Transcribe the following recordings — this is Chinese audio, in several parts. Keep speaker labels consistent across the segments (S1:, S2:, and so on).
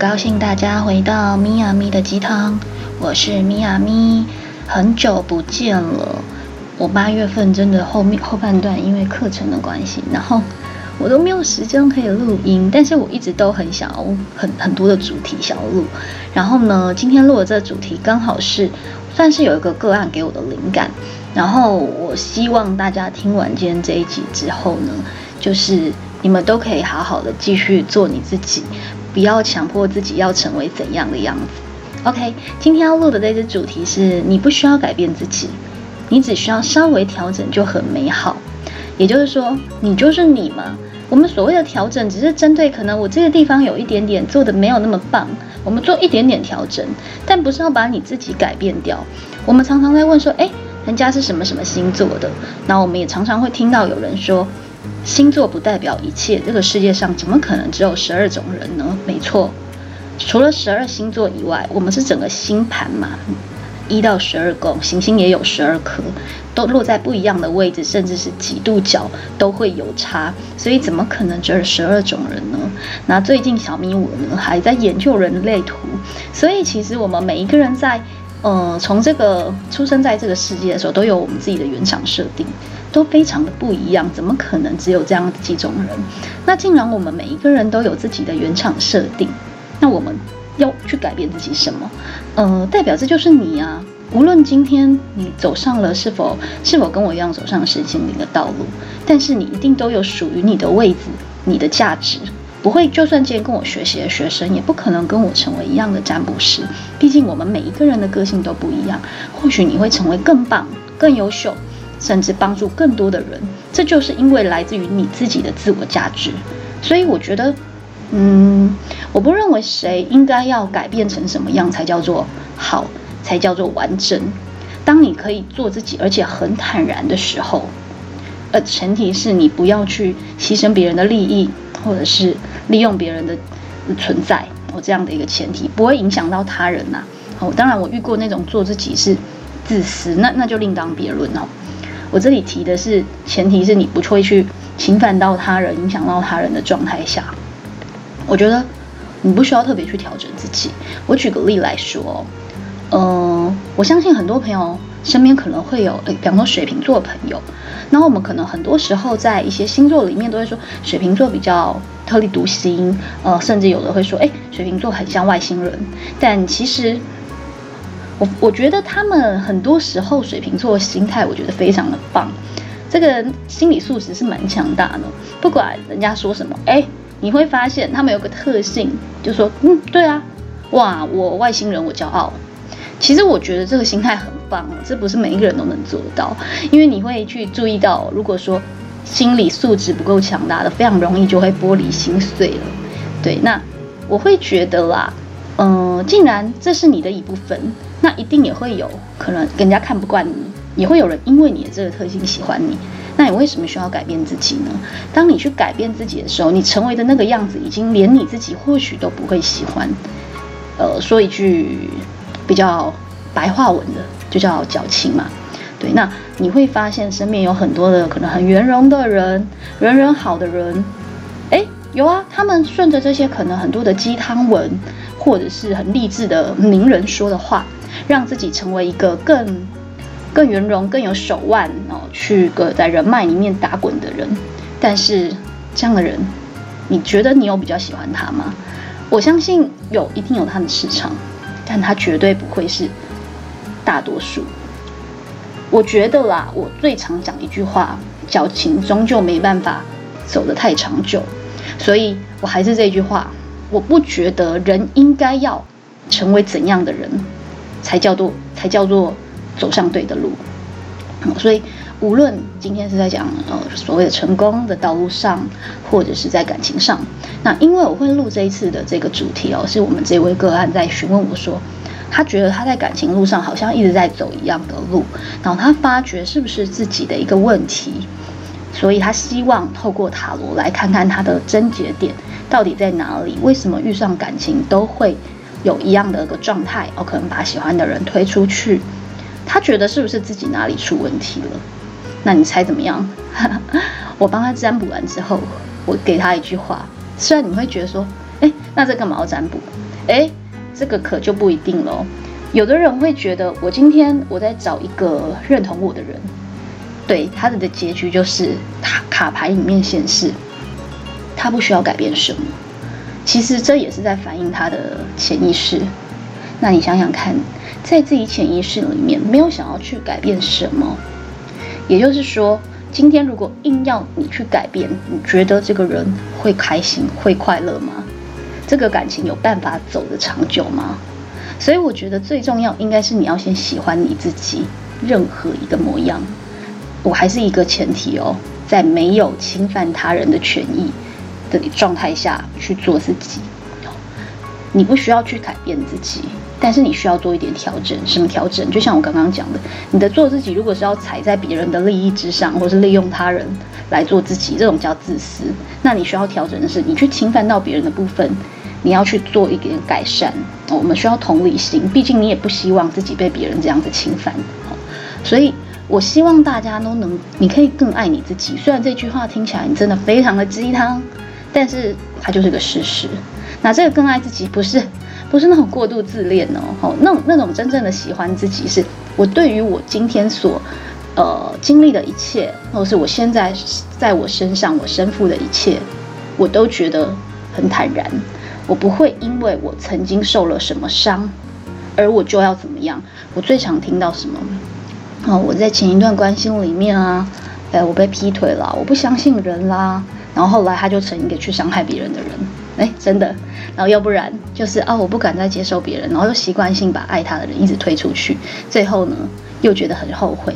S1: 高兴大家回到咪呀咪的鸡汤，我是咪呀咪，很久不见了。我八月份真的后面后半段因为课程的关系，然后我都没有时间可以录音，但是我一直都很想要很很多的主题想要录。然后呢，今天录的这个主题刚好是算是有一个个案给我的灵感，然后我希望大家听完今天这一集之后呢，就是你们都可以好好的继续做你自己。不要强迫自己要成为怎样的样子。OK，今天要录的这支主题是你不需要改变自己，你只需要稍微调整就很美好。也就是说，你就是你嘛。我们所谓的调整，只是针对可能我这个地方有一点点做的没有那么棒，我们做一点点调整，但不是要把你自己改变掉。我们常常在问说，哎，人家是什么什么星座的？那我们也常常会听到有人说。星座不代表一切，这个世界上怎么可能只有十二种人呢？没错，除了十二星座以外，我们是整个星盘嘛，一到十二宫，行星也有十二颗，都落在不一样的位置，甚至是几度角都会有差，所以怎么可能只有十二种人呢？那最近小米我呢还在研究人类图，所以其实我们每一个人在。呃，从这个出生在这个世界的时候，都有我们自己的原厂设定，都非常的不一样。怎么可能只有这样几种人？那既然我们每一个人都有自己的原厂设定，那我们要去改变自己什么？呃，代表这就是你啊。无论今天你走上了是否是否跟我一样走上身心灵的道路，但是你一定都有属于你的位置，你的价值。不会，就算今天跟我学习的学生，也不可能跟我成为一样的占卜师。毕竟我们每一个人的个性都不一样。或许你会成为更棒、更优秀，甚至帮助更多的人。这就是因为来自于你自己的自我价值。所以我觉得，嗯，我不认为谁应该要改变成什么样才叫做好，才叫做完整。当你可以做自己，而且很坦然的时候，呃，前提是你不要去牺牲别人的利益。或者是利用别人的存在，哦，这样的一个前提不会影响到他人呐。哦，当然我遇过那种做自己是自私，那那就另当别论哦。我这里提的是前提是你不会去侵犯到他人、影响到他人的状态下，我觉得你不需要特别去调整自己。我举个例来说，嗯，我相信很多朋友。身边可能会有，诶，比方说水瓶座朋友，那我们可能很多时候在一些星座里面都会说水瓶座比较特立独行，呃，甚至有的会说，哎，水瓶座很像外星人。但其实，我我觉得他们很多时候水瓶座心态，我觉得非常的棒，这个心理素质是蛮强大的。不管人家说什么，哎，你会发现他们有个特性，就说，嗯，对啊，哇，我外星人，我骄傲。其实我觉得这个心态很棒，这不是每一个人都能做到，因为你会去注意到，如果说心理素质不够强大的，非常容易就会玻璃心碎了。对，那我会觉得啦，嗯，既然这是你的一部分，那一定也会有可能人家看不惯你，也会有人因为你的这个特性喜欢你。那你为什么需要改变自己呢？当你去改变自己的时候，你成为的那个样子，已经连你自己或许都不会喜欢。呃，说一句。比较白话文的就叫矫情嘛，对，那你会发现身边有很多的可能很圆融的人，人人好的人，哎，有啊，他们顺着这些可能很多的鸡汤文，或者是很励志的名人说的话，让自己成为一个更更圆融、更有手腕哦，去个在人脉里面打滚的人。但是这样的人，你觉得你有比较喜欢他吗？我相信有，一定有他的市场。但他绝对不会是大多数。我觉得啦，我最常讲一句话：矫情终究没办法走得太长久。所以我还是这句话，我不觉得人应该要成为怎样的人，才叫做才叫做走上对的路。所以无论今天是在讲呃所谓的成功的道路上，或者是在感情上。那因为我会录这一次的这个主题哦，是我们这位个案在询问我说，他觉得他在感情路上好像一直在走一样的路，然后他发觉是不是自己的一个问题，所以他希望透过塔罗来看看他的症结点到底在哪里，为什么遇上感情都会有一样的一个状态，哦，可能把喜欢的人推出去，他觉得是不是自己哪里出问题了？那你猜怎么样？我帮他占卜完之后，我给他一句话。虽然你会觉得说，哎，那这干嘛要占卜？诶，这个可就不一定喽。有的人会觉得，我今天我在找一个认同我的人，对他的的结局就是卡卡牌里面显示，他不需要改变什么。其实这也是在反映他的潜意识。那你想想看，在自己潜意识里面没有想要去改变什么，也就是说，今天如果硬要你去改变，你觉得这个人会开心、会快乐吗？这个感情有办法走得长久吗？所以我觉得最重要应该是你要先喜欢你自己，任何一个模样。我还是一个前提哦，在没有侵犯他人的权益。的状态下去做自己，你不需要去改变自己，但是你需要做一点调整。什么调整？就像我刚刚讲的，你的做自己，如果是要踩在别人的利益之上，或是利用他人来做自己，这种叫自私。那你需要调整的是，你去侵犯到别人的部分，你要去做一点改善。我们需要同理心，毕竟你也不希望自己被别人这样子侵犯。所以我希望大家都能，你可以更爱你自己。虽然这句话听起来你真的非常的鸡汤。但是它就是个事实。那这个更爱自己，不是不是那种过度自恋哦，吼，那那种真正的喜欢自己，是我对于我今天所呃经历的一切，或是我现在在我身上我身负的一切，我都觉得很坦然。我不会因为我曾经受了什么伤，而我就要怎么样。我最常听到什么？哦，我在前一段关系里面啊，哎，我被劈腿了，我不相信人啦。然后后来他就成一个去伤害别人的人，哎，真的。然后要不然就是啊，我不敢再接受别人，然后又习惯性把爱他的人一直推出去，最后呢又觉得很后悔。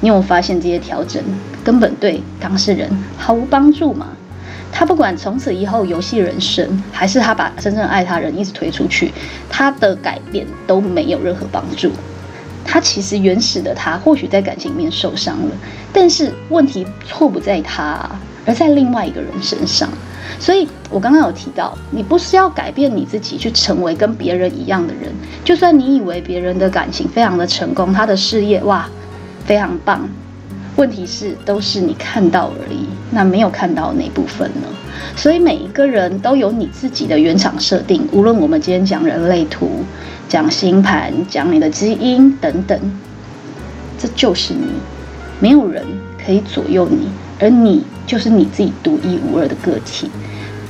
S1: 你有发现这些调整根本对当事人毫无帮助吗？他不管从此以后游戏人生，还是他把真正爱他人一直推出去，他的改变都没有任何帮助。他其实原始的他或许在感情里面受伤了，但是问题错不在他。而在另外一个人身上，所以我刚刚有提到，你不是要改变你自己去成为跟别人一样的人。就算你以为别人的感情非常的成功，他的事业哇非常棒，问题是都是你看到而已，那没有看到哪部分呢？所以每一个人都有你自己的原厂设定，无论我们今天讲人类图、讲星盘、讲你的基因等等，这就是你，没有人可以左右你。而你就是你自己独一无二的个体，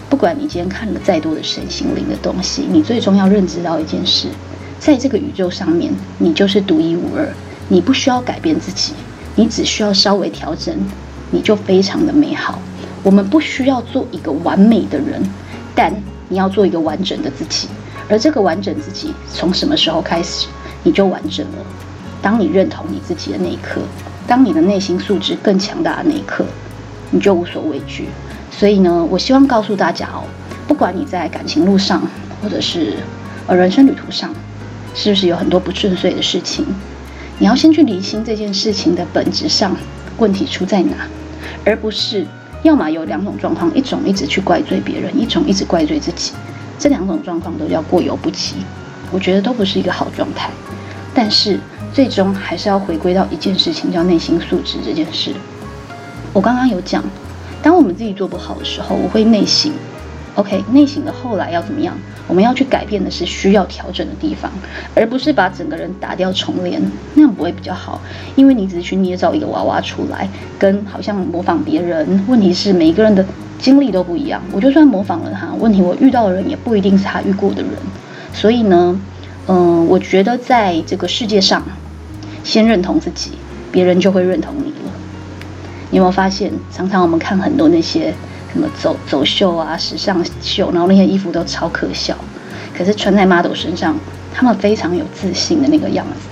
S1: 不管你今天看了再多的身心灵的东西，你最终要认知到一件事，在这个宇宙上面，你就是独一无二，你不需要改变自己，你只需要稍微调整，你就非常的美好。我们不需要做一个完美的人，但你要做一个完整的自己，而这个完整自己从什么时候开始，你就完整了。当你认同你自己的那一刻。当你的内心素质更强大的那一刻，你就无所畏惧。所以呢，我希望告诉大家哦，不管你在感情路上，或者是呃人生旅途上，是不是有很多不顺遂的事情，你要先去理清这件事情的本质上问题出在哪，而不是要么有两种状况，一种一直去怪罪别人，一种一直怪罪自己，这两种状况都叫过犹不及。我觉得都不是一个好状态。但是。最终还是要回归到一件事情，叫内心素质这件事。我刚刚有讲，当我们自己做不好的时候，我会内省。OK，内省的后来要怎么样？我们要去改变的是需要调整的地方，而不是把整个人打掉重连，那样不会比较好。因为你只是去捏造一个娃娃出来，跟好像模仿别人。问题是每一个人的经历都不一样，我就算模仿了他，问题我遇到的人也不一定是他遇过的人。所以呢，嗯，我觉得在这个世界上。先认同自己，别人就会认同你了。你有没有发现，常常我们看很多那些什么走走秀啊、时尚秀，然后那些衣服都超可笑，可是穿在 model 身上，他们非常有自信的那个样子，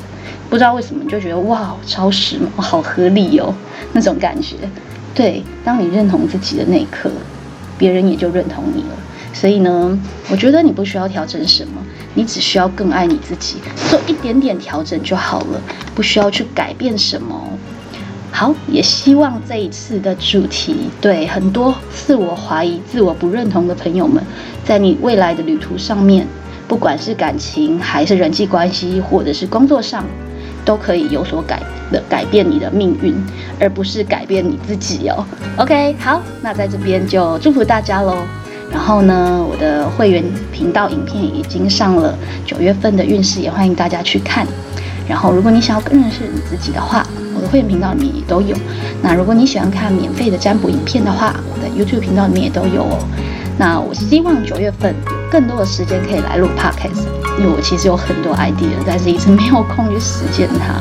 S1: 不知道为什么就觉得哇，超时髦，好合理哦，那种感觉。对，当你认同自己的那一刻，别人也就认同你了。所以呢，我觉得你不需要调整什么。你只需要更爱你自己，做一点点调整就好了，不需要去改变什么。好，也希望这一次的主题对很多自我怀疑、自我不认同的朋友们，在你未来的旅途上面，不管是感情还是人际关系，或者是工作上，都可以有所改的改变你的命运，而不是改变你自己哦。OK，好，那在这边就祝福大家喽。然后呢，我的会员频道影片已经上了九月份的运势，也欢迎大家去看。然后，如果你想要更认识你自己的话，我的会员频道里面也都有。那如果你喜欢看免费的占卜影片的话，我的 YouTube 频道里面也都有哦。那我希望九月份有更多的时间可以来录 Podcast，我其实有很多 idea，但是一直没有空去实践它。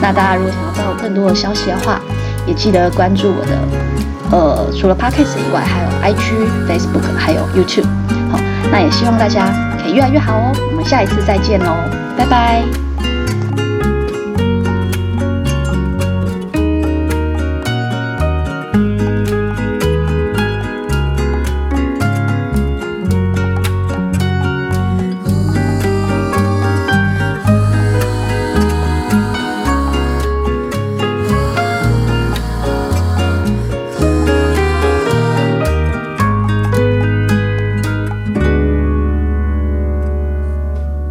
S1: 那大家如果想要知道更多的消息的话，也记得关注我的，呃，除了 Podcast 以外，还有 IG、Facebook，还有 YouTube。好，那也希望大家可以越来越好哦。我们下一次再见喽，拜拜。